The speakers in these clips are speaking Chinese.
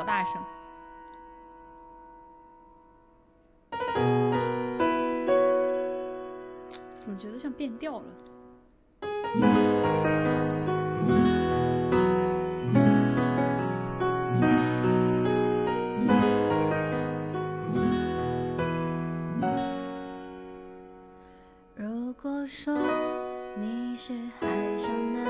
好大声。怎么觉得像变调了？如果说你是海上的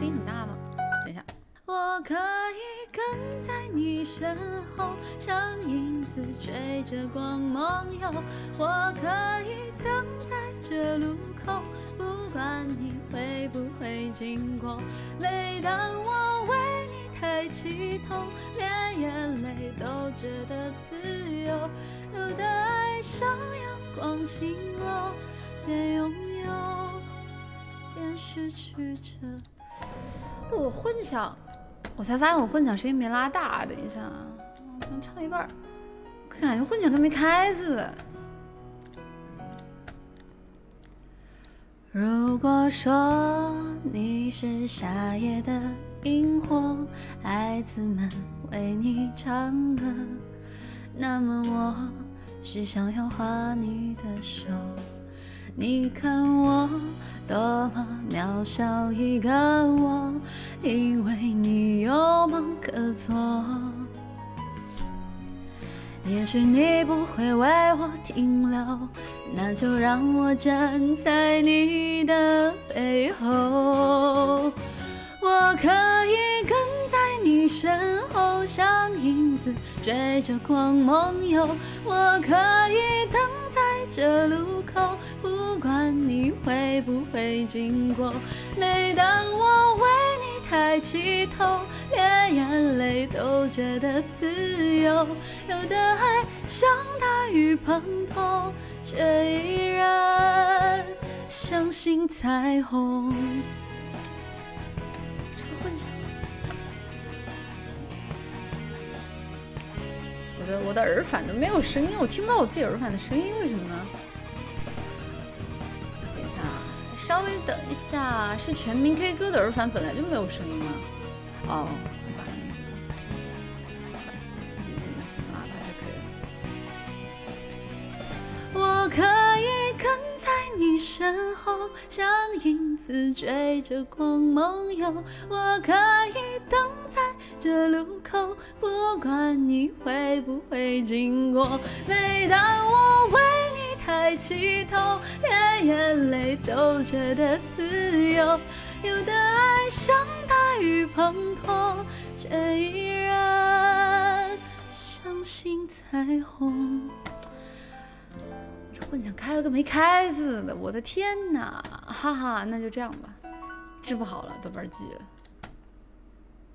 声音很大吗？等一下，我可以跟在你身后，像影子追着光梦游。我可以等在这路口，不管你会不会经过。每当我为你抬起头，连眼泪都觉得自由。有的爱像阳光倾落，边拥有边失去着。我混响，我才发现我混响声音没拉大。等一下啊，我刚唱一半儿，感觉混响跟没开似的。如果说你是夏夜的萤火，孩子们为你唱歌，那么我是想要画你的手。你看我多么渺小一个我，因为你有梦可做。也许你不会为我停留，那就让我站在你的背后。我可以跟在你身后，像影子追着光梦游。我可以等在这路口，不管你会不会经过。每当我为你抬起头，连眼泪都觉得自由。有的爱像大雨滂沱，却依然相信彩虹。这个混响，我的我的耳返都没有声音，我听不到我自己耳返的声音，为什么呢？稍微等一下，是全民 K 歌的耳返本来就没有声音吗？哦，把把自己怎么行啊？它就可以了。我可以跟在你身后，像影子追着光梦游。我可以等在这路口，不管你会不会经过。每当我为你抬起头，连眼泪都觉得自由。有的爱像大雨滂沱，却依然相信彩虹。这混响开了跟没开似的，我的天哪！哈哈，那就这样吧，治不好了，都玩急了。